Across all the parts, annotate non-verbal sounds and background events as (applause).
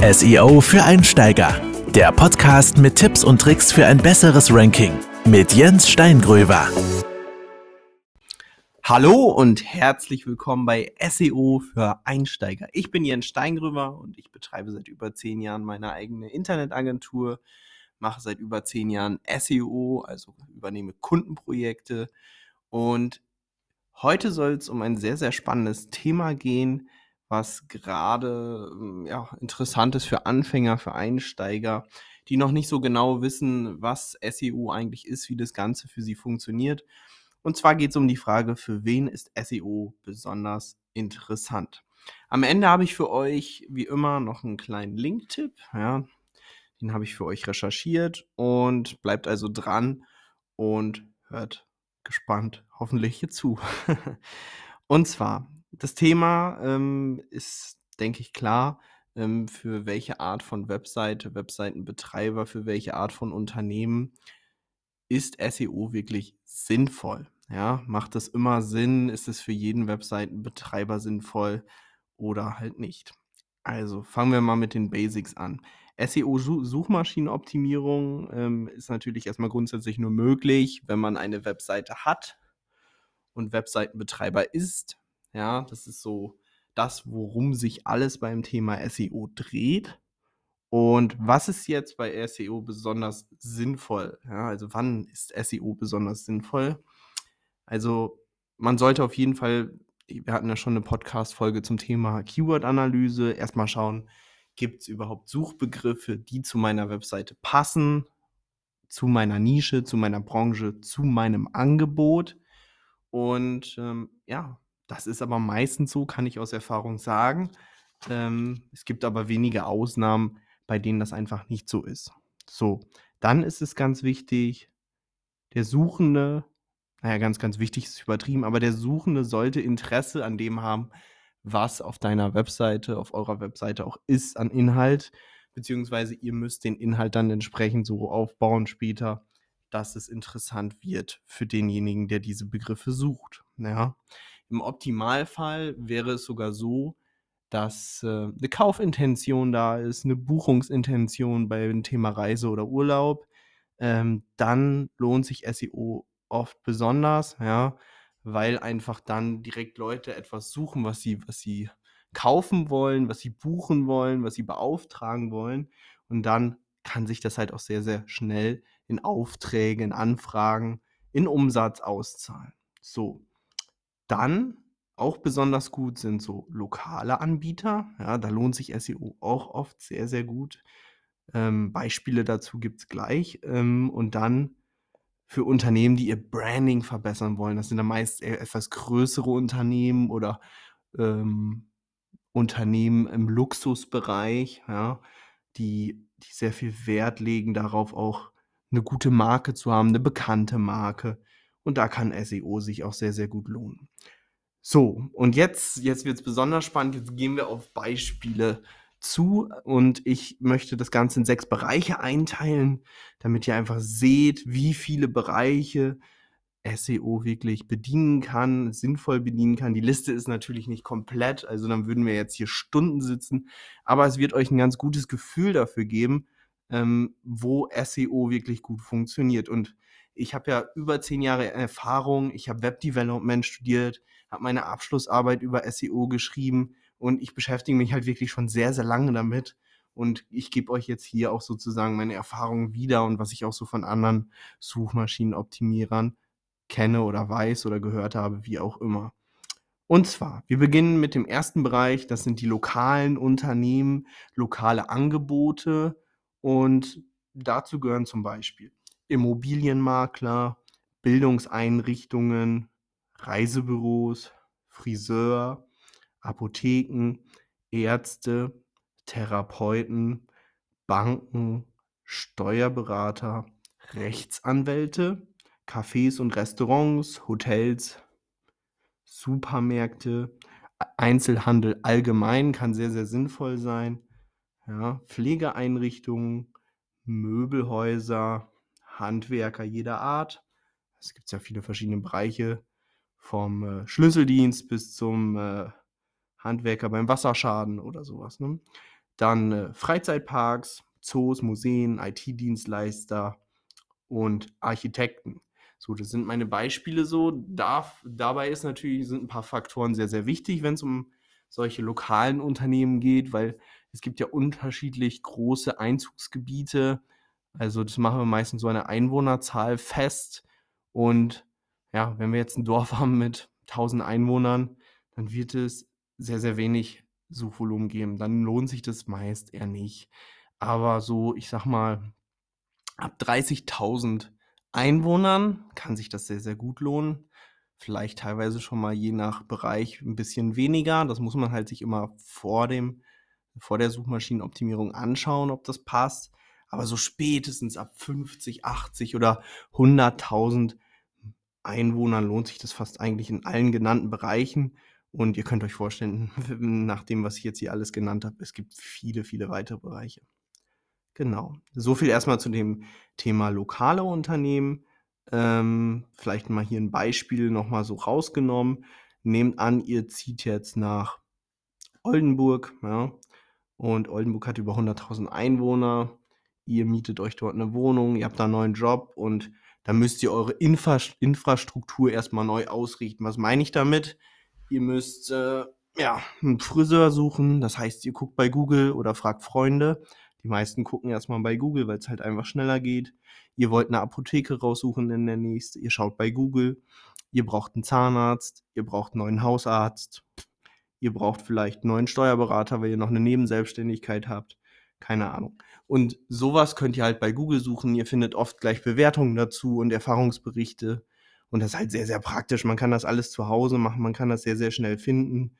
SEO für Einsteiger. Der Podcast mit Tipps und Tricks für ein besseres Ranking mit Jens Steingröber. Hallo und herzlich willkommen bei SEO für Einsteiger. Ich bin Jens Steingröber und ich betreibe seit über zehn Jahren meine eigene Internetagentur, mache seit über zehn Jahren SEO, also übernehme Kundenprojekte und heute soll es um ein sehr, sehr spannendes Thema gehen, was gerade hm, ja, interessant ist für Anfänger, für Einsteiger, die noch nicht so genau wissen, was SEO eigentlich ist, wie das Ganze für sie funktioniert. Und zwar geht es um die Frage, für wen ist SEO besonders interessant? Am Ende habe ich für euch wie immer noch einen kleinen Link-Tipp. Ja, den habe ich für euch recherchiert und bleibt also dran und hört gespannt hoffentlich hier zu. (laughs) und zwar das Thema ähm, ist, denke ich, klar, ähm, für welche Art von Webseite, Webseitenbetreiber, für welche Art von Unternehmen ist SEO wirklich sinnvoll? Ja, macht das immer Sinn? Ist es für jeden Webseitenbetreiber sinnvoll oder halt nicht? Also fangen wir mal mit den Basics an. SEO-Suchmaschinenoptimierung ähm, ist natürlich erstmal grundsätzlich nur möglich, wenn man eine Webseite hat und Webseitenbetreiber ist. Ja, das ist so das, worum sich alles beim Thema SEO dreht. Und was ist jetzt bei SEO besonders sinnvoll? Ja, also wann ist SEO besonders sinnvoll? Also man sollte auf jeden Fall, wir hatten ja schon eine Podcast-Folge zum Thema Keyword-Analyse, erstmal schauen, gibt es überhaupt Suchbegriffe, die zu meiner Webseite passen, zu meiner Nische, zu meiner Branche, zu meinem Angebot. Und ähm, ja, das ist aber meistens so, kann ich aus Erfahrung sagen. Ähm, es gibt aber wenige Ausnahmen, bei denen das einfach nicht so ist. So, dann ist es ganz wichtig, der Suchende, naja, ganz, ganz wichtig ist übertrieben, aber der Suchende sollte Interesse an dem haben, was auf deiner Webseite, auf eurer Webseite auch ist an Inhalt, beziehungsweise ihr müsst den Inhalt dann entsprechend so aufbauen später, dass es interessant wird für denjenigen, der diese Begriffe sucht. Ja. Im Optimalfall wäre es sogar so, dass äh, eine Kaufintention da ist, eine Buchungsintention beim Thema Reise oder Urlaub. Ähm, dann lohnt sich SEO oft besonders, ja, weil einfach dann direkt Leute etwas suchen, was sie, was sie kaufen wollen, was sie buchen wollen, was sie beauftragen wollen. Und dann kann sich das halt auch sehr, sehr schnell in Aufträge, in Anfragen, in Umsatz auszahlen. So, dann auch besonders gut sind so lokale Anbieter. Ja, da lohnt sich SEO auch oft sehr, sehr gut. Ähm, Beispiele dazu gibt es gleich. Ähm, und dann für Unternehmen, die ihr Branding verbessern wollen. Das sind dann meist etwas größere Unternehmen oder ähm, Unternehmen im Luxusbereich, ja, die, die sehr viel Wert legen darauf, auch eine gute Marke zu haben, eine bekannte Marke. Und da kann SEO sich auch sehr, sehr gut lohnen. So, und jetzt, jetzt wird es besonders spannend. Jetzt gehen wir auf Beispiele zu und ich möchte das Ganze in sechs Bereiche einteilen, damit ihr einfach seht, wie viele Bereiche SEO wirklich bedienen kann, sinnvoll bedienen kann. Die Liste ist natürlich nicht komplett, also dann würden wir jetzt hier Stunden sitzen, aber es wird euch ein ganz gutes Gefühl dafür geben, ähm, wo SEO wirklich gut funktioniert. Und ich habe ja über zehn Jahre Erfahrung, ich habe Webdevelopment studiert, habe meine Abschlussarbeit über SEO geschrieben und ich beschäftige mich halt wirklich schon sehr, sehr lange damit. Und ich gebe euch jetzt hier auch sozusagen meine Erfahrungen wieder und was ich auch so von anderen Suchmaschinenoptimierern kenne oder weiß oder gehört habe, wie auch immer. Und zwar, wir beginnen mit dem ersten Bereich, das sind die lokalen Unternehmen, lokale Angebote und dazu gehören zum Beispiel Immobilienmakler, Bildungseinrichtungen, Reisebüros, Friseur, Apotheken, Ärzte, Therapeuten, Banken, Steuerberater, Rechtsanwälte, Cafés und Restaurants, Hotels, Supermärkte, Einzelhandel allgemein kann sehr, sehr sinnvoll sein. Ja, Pflegeeinrichtungen, Möbelhäuser, Handwerker jeder Art. Es gibt ja viele verschiedene Bereiche, vom äh, Schlüsseldienst bis zum äh, Handwerker beim Wasserschaden oder sowas. Ne? Dann äh, Freizeitparks, Zoos, Museen, IT-Dienstleister und Architekten. So, das sind meine Beispiele so. Da, dabei ist natürlich, sind ein paar Faktoren sehr, sehr wichtig, wenn es um solche lokalen Unternehmen geht, weil es gibt ja unterschiedlich große Einzugsgebiete. Also das machen wir meistens so eine Einwohnerzahl fest. Und ja, wenn wir jetzt ein Dorf (laughs) haben mit 1000 Einwohnern, dann wird es sehr, sehr wenig Suchvolumen geben. Dann lohnt sich das meist eher nicht. Aber so, ich sag mal, ab 30.000 Einwohnern kann sich das sehr, sehr gut lohnen. Vielleicht teilweise schon mal je nach Bereich ein bisschen weniger. Das muss man halt sich immer vor dem, vor der Suchmaschinenoptimierung anschauen, ob das passt. Aber so spätestens ab 50, 80 oder 100.000 Einwohnern lohnt sich das fast eigentlich in allen genannten Bereichen. Und ihr könnt euch vorstellen, (laughs) nach dem, was ich jetzt hier alles genannt habe, es gibt viele, viele weitere Bereiche. Genau. So viel erstmal zu dem Thema lokale Unternehmen. Ähm, vielleicht mal hier ein Beispiel nochmal so rausgenommen. Nehmt an, ihr zieht jetzt nach Oldenburg. Ja, und Oldenburg hat über 100.000 Einwohner. Ihr mietet euch dort eine Wohnung, ihr habt da einen neuen Job und da müsst ihr eure Infra Infrastruktur erstmal neu ausrichten. Was meine ich damit? Ihr müsst äh, ja, einen Friseur suchen. Das heißt, ihr guckt bei Google oder fragt Freunde. Die meisten gucken erstmal bei Google, weil es halt einfach schneller geht. Ihr wollt eine Apotheke raussuchen in der nächsten. Ihr schaut bei Google. Ihr braucht einen Zahnarzt. Ihr braucht einen neuen Hausarzt. Ihr braucht vielleicht einen neuen Steuerberater, weil ihr noch eine Nebenselbstständigkeit habt. Keine Ahnung. Und sowas könnt ihr halt bei Google suchen. Ihr findet oft gleich Bewertungen dazu und Erfahrungsberichte. Und das ist halt sehr, sehr praktisch. Man kann das alles zu Hause machen. Man kann das sehr, sehr schnell finden.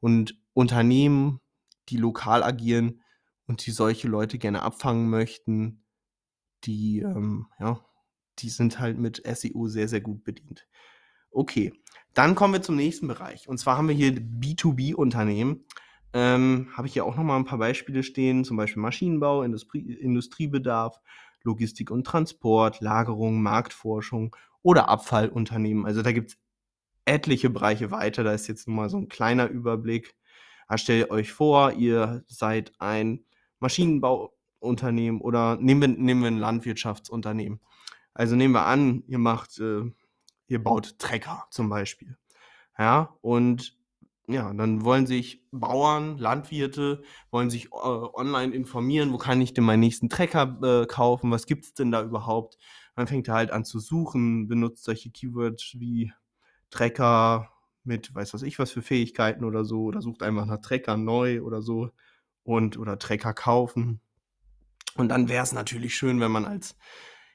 Und Unternehmen, die lokal agieren, und die solche Leute gerne abfangen möchten, die, ähm, ja, die sind halt mit SEO sehr, sehr gut bedient. Okay, dann kommen wir zum nächsten Bereich. Und zwar haben wir hier B2B-Unternehmen. Ähm, Habe ich hier auch nochmal ein paar Beispiele stehen, zum Beispiel Maschinenbau, Industrie, Industriebedarf, Logistik und Transport, Lagerung, Marktforschung oder Abfallunternehmen. Also da gibt es etliche Bereiche weiter. Da ist jetzt nur mal so ein kleiner Überblick. Da stellt euch vor, ihr seid ein Maschinenbauunternehmen oder nehmen wir, nehmen wir ein Landwirtschaftsunternehmen. Also nehmen wir an, ihr macht, äh, ihr baut Trecker zum Beispiel. Ja, und ja, dann wollen sich Bauern, Landwirte, wollen sich äh, online informieren, wo kann ich denn meinen nächsten Trecker äh, kaufen, was gibt es denn da überhaupt? Man fängt halt an zu suchen, benutzt solche Keywords wie Trecker mit weiß was ich was für Fähigkeiten oder so, oder sucht einfach nach Trecker neu oder so und oder Trecker kaufen. Und dann wäre es natürlich schön, wenn man als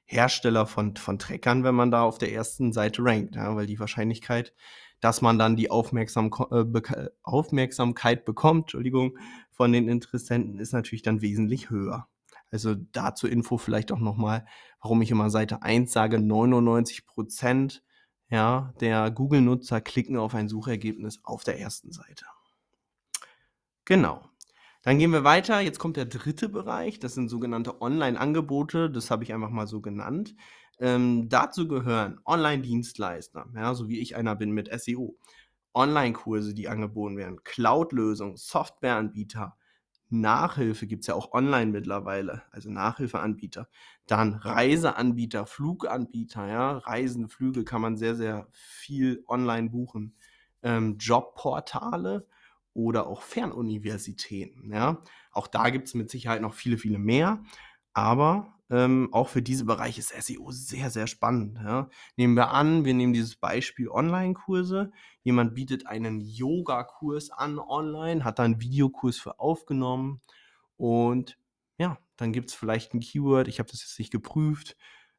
Hersteller von, von Treckern, wenn man da auf der ersten Seite rankt, ja, weil die Wahrscheinlichkeit, dass man dann die Aufmerksam äh, Aufmerksamkeit bekommt, Entschuldigung, von den Interessenten ist natürlich dann wesentlich höher. Also dazu Info vielleicht auch nochmal, warum ich immer Seite 1 sage, 99 Prozent ja, der Google-Nutzer klicken auf ein Suchergebnis auf der ersten Seite. Genau. Dann gehen wir weiter. Jetzt kommt der dritte Bereich. Das sind sogenannte Online-Angebote. Das habe ich einfach mal so genannt. Ähm, dazu gehören Online-Dienstleister, ja, so wie ich einer bin mit SEO. Online-Kurse, die angeboten werden, Cloud-Lösungen, Softwareanbieter, Nachhilfe gibt es ja auch online mittlerweile, also Nachhilfeanbieter. Dann Reiseanbieter, Fluganbieter, ja, Reisen, Flüge kann man sehr, sehr viel online buchen. Ähm, Jobportale, oder auch Fernuniversitäten. Ja? Auch da gibt es mit Sicherheit noch viele, viele mehr. Aber ähm, auch für diese Bereiche ist SEO sehr, sehr spannend. Ja? Nehmen wir an, wir nehmen dieses Beispiel Online-Kurse. Jemand bietet einen Yoga-Kurs an online, hat da einen Videokurs für aufgenommen und ja, dann gibt es vielleicht ein Keyword, ich habe das jetzt nicht geprüft,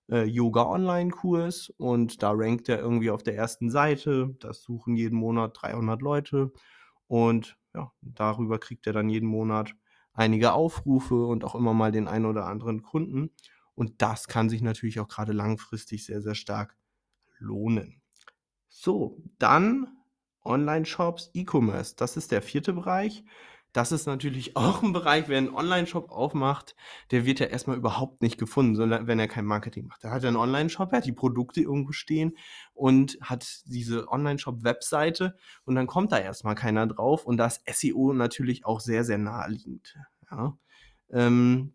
äh, Yoga-Online-Kurs und da rankt er irgendwie auf der ersten Seite. Das suchen jeden Monat 300 Leute und ja, darüber kriegt er dann jeden Monat einige Aufrufe und auch immer mal den einen oder anderen Kunden. Und das kann sich natürlich auch gerade langfristig sehr, sehr stark lohnen. So, dann Online-Shops, E-Commerce. Das ist der vierte Bereich. Das ist natürlich (laughs) auch ein Bereich, wer einen Online-Shop aufmacht, der wird ja erstmal überhaupt nicht gefunden, wenn er kein Marketing macht. Er hat einen Online-Shop, er hat die Produkte irgendwo stehen und hat diese Online-Shop-Webseite und dann kommt da erstmal keiner drauf und da ist SEO natürlich auch sehr, sehr naheliegend. Ja? Ähm,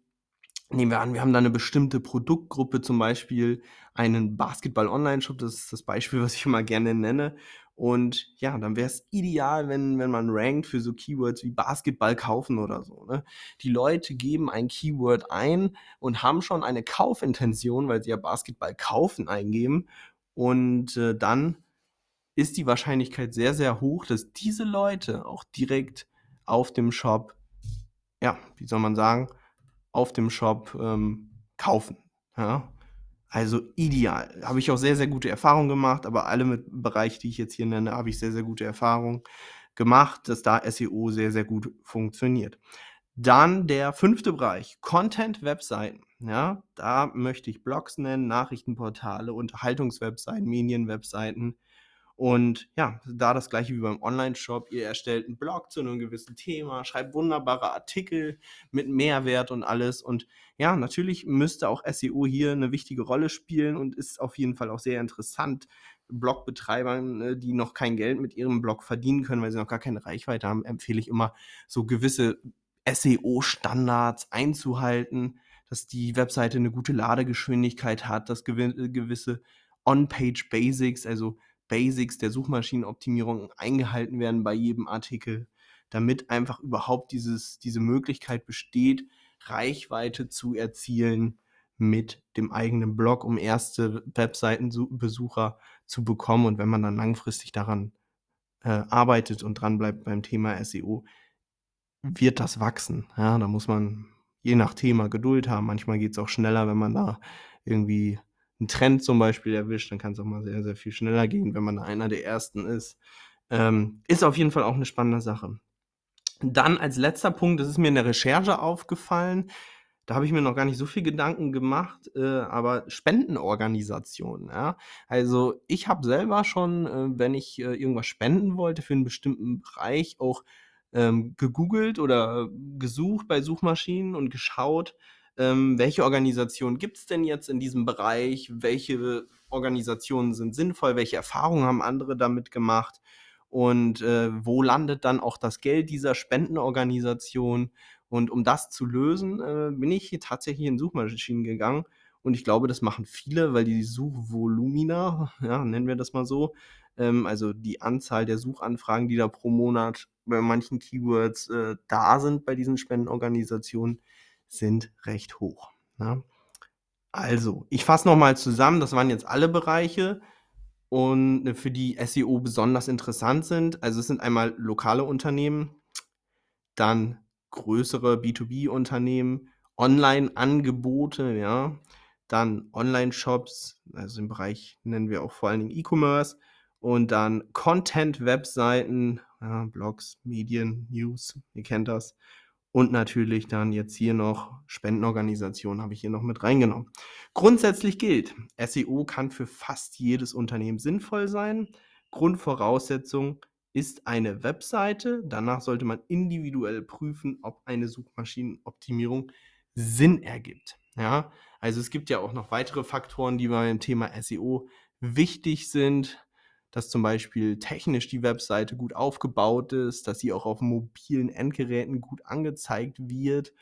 nehmen wir an, wir haben da eine bestimmte Produktgruppe, zum Beispiel einen Basketball-Online-Shop, das ist das Beispiel, was ich immer gerne nenne. Und ja, dann wäre es ideal, wenn, wenn man rankt für so Keywords wie Basketball kaufen oder so. Ne? Die Leute geben ein Keyword ein und haben schon eine Kaufintention, weil sie ja Basketball kaufen eingeben. Und äh, dann ist die Wahrscheinlichkeit sehr, sehr hoch, dass diese Leute auch direkt auf dem Shop, ja, wie soll man sagen, auf dem Shop ähm, kaufen. Ja? Also ideal. Habe ich auch sehr, sehr gute Erfahrungen gemacht, aber alle mit Bereich, die ich jetzt hier nenne, habe ich sehr, sehr gute Erfahrungen gemacht, dass da SEO sehr, sehr gut funktioniert. Dann der fünfte Bereich, Content-Webseiten. Ja, da möchte ich Blogs nennen, Nachrichtenportale, Unterhaltungswebseiten, Medienwebseiten. Und ja, da das gleiche wie beim Online-Shop. Ihr erstellt einen Blog zu einem gewissen Thema, schreibt wunderbare Artikel mit Mehrwert und alles. Und ja, natürlich müsste auch SEO hier eine wichtige Rolle spielen und ist auf jeden Fall auch sehr interessant. Blogbetreibern, ne, die noch kein Geld mit ihrem Blog verdienen können, weil sie noch gar keine Reichweite haben, empfehle ich immer so gewisse SEO-Standards einzuhalten, dass die Webseite eine gute Ladegeschwindigkeit hat, dass gewisse On-Page Basics, also Basics der Suchmaschinenoptimierung eingehalten werden bei jedem Artikel, damit einfach überhaupt dieses, diese Möglichkeit besteht, Reichweite zu erzielen mit dem eigenen Blog, um erste Webseitenbesucher zu bekommen. Und wenn man dann langfristig daran äh, arbeitet und dran bleibt beim Thema SEO, wird das wachsen. Ja, da muss man je nach Thema Geduld haben. Manchmal geht es auch schneller, wenn man da irgendwie einen Trend zum Beispiel erwischt, dann kann es auch mal sehr, sehr viel schneller gehen, wenn man einer der Ersten ist. Ähm, ist auf jeden Fall auch eine spannende Sache. Dann als letzter Punkt, das ist mir in der Recherche aufgefallen, da habe ich mir noch gar nicht so viel Gedanken gemacht, äh, aber Spendenorganisationen. Ja? Also ich habe selber schon, äh, wenn ich äh, irgendwas spenden wollte für einen bestimmten Bereich, auch ähm, gegoogelt oder gesucht bei Suchmaschinen und geschaut, ähm, welche Organisationen gibt es denn jetzt in diesem Bereich, welche Organisationen sind sinnvoll, welche Erfahrungen haben andere damit gemacht und äh, wo landet dann auch das Geld dieser Spendenorganisation. Und um das zu lösen, äh, bin ich hier tatsächlich in Suchmaschinen gegangen. Und ich glaube, das machen viele, weil die Suchvolumina, (laughs) ja, nennen wir das mal so, ähm, also die Anzahl der Suchanfragen, die da pro Monat bei manchen Keywords äh, da sind bei diesen Spendenorganisationen, sind recht hoch. Ne? Also, ich fasse nochmal zusammen, das waren jetzt alle Bereiche und äh, für die SEO besonders interessant sind. Also es sind einmal lokale Unternehmen, dann größere B2B-Unternehmen, Online-Angebote, ja, dann Online-Shops, also im Bereich nennen wir auch vor allen Dingen E-Commerce und dann Content-Webseiten, ja, Blogs, Medien, News, ihr kennt das und natürlich dann jetzt hier noch Spendenorganisationen habe ich hier noch mit reingenommen. Grundsätzlich gilt, SEO kann für fast jedes Unternehmen sinnvoll sein. Grundvoraussetzung ist eine Webseite. Danach sollte man individuell prüfen, ob eine Suchmaschinenoptimierung Sinn ergibt. Ja, also es gibt ja auch noch weitere Faktoren, die beim Thema SEO wichtig sind dass zum Beispiel technisch die Webseite gut aufgebaut ist, dass sie auch auf mobilen Endgeräten gut angezeigt wird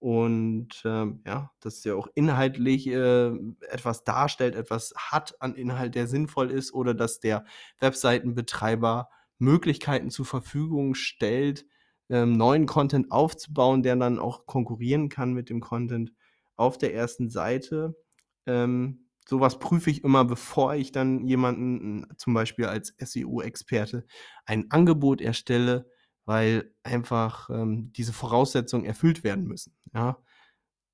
und ähm, ja, dass sie auch inhaltlich äh, etwas darstellt, etwas hat an Inhalt, der sinnvoll ist oder dass der Webseitenbetreiber Möglichkeiten zur Verfügung stellt, ähm, neuen Content aufzubauen, der dann auch konkurrieren kann mit dem Content auf der ersten Seite. Ähm, sowas prüfe ich immer, bevor ich dann jemanden, zum Beispiel als SEO-Experte, ein Angebot erstelle, weil einfach ähm, diese Voraussetzungen erfüllt werden müssen. Ja?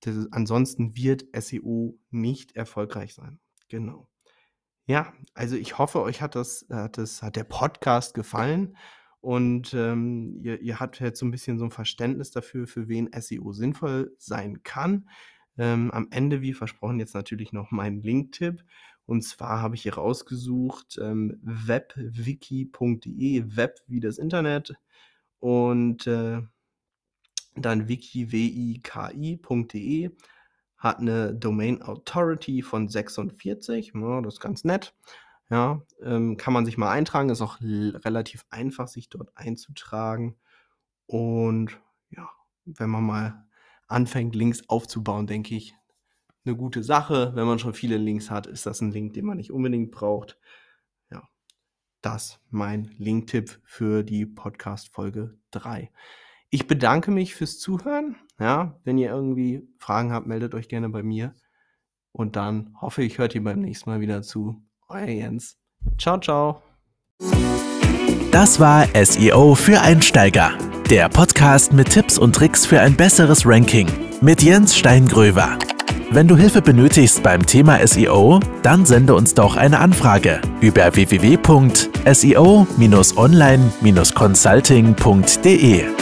Das, ansonsten wird SEO nicht erfolgreich sein. Genau. Ja, also ich hoffe, euch hat das, hat das, hat der Podcast gefallen und ähm, ihr, ihr habt jetzt so ein bisschen so ein Verständnis dafür, für wen SEO sinnvoll sein kann. Ähm, am Ende, wie versprochen, jetzt natürlich noch mein Link-Tipp. Und zwar habe ich hier rausgesucht ähm, webwiki.de, Web wie das Internet und äh, dann wiki, W-I-K-I.de hat eine Domain Authority von 46. Ja, das ist ganz nett. Ja, ähm, kann man sich mal eintragen. Ist auch relativ einfach, sich dort einzutragen. Und ja, wenn man mal anfängt, Links aufzubauen, denke ich, eine gute Sache. Wenn man schon viele Links hat, ist das ein Link, den man nicht unbedingt braucht. Ja, das mein Link-Tipp für die Podcast-Folge 3. Ich bedanke mich fürs Zuhören. Ja, wenn ihr irgendwie Fragen habt, meldet euch gerne bei mir. Und dann hoffe ich, hört ihr beim nächsten Mal wieder zu. Euer Jens. Ciao, ciao. Das war SEO für Einsteiger. Der Podcast mit Tipps und Tricks für ein besseres Ranking mit Jens Steingröver. Wenn du Hilfe benötigst beim Thema SEO, dann sende uns doch eine Anfrage über www.seo-online-consulting.de.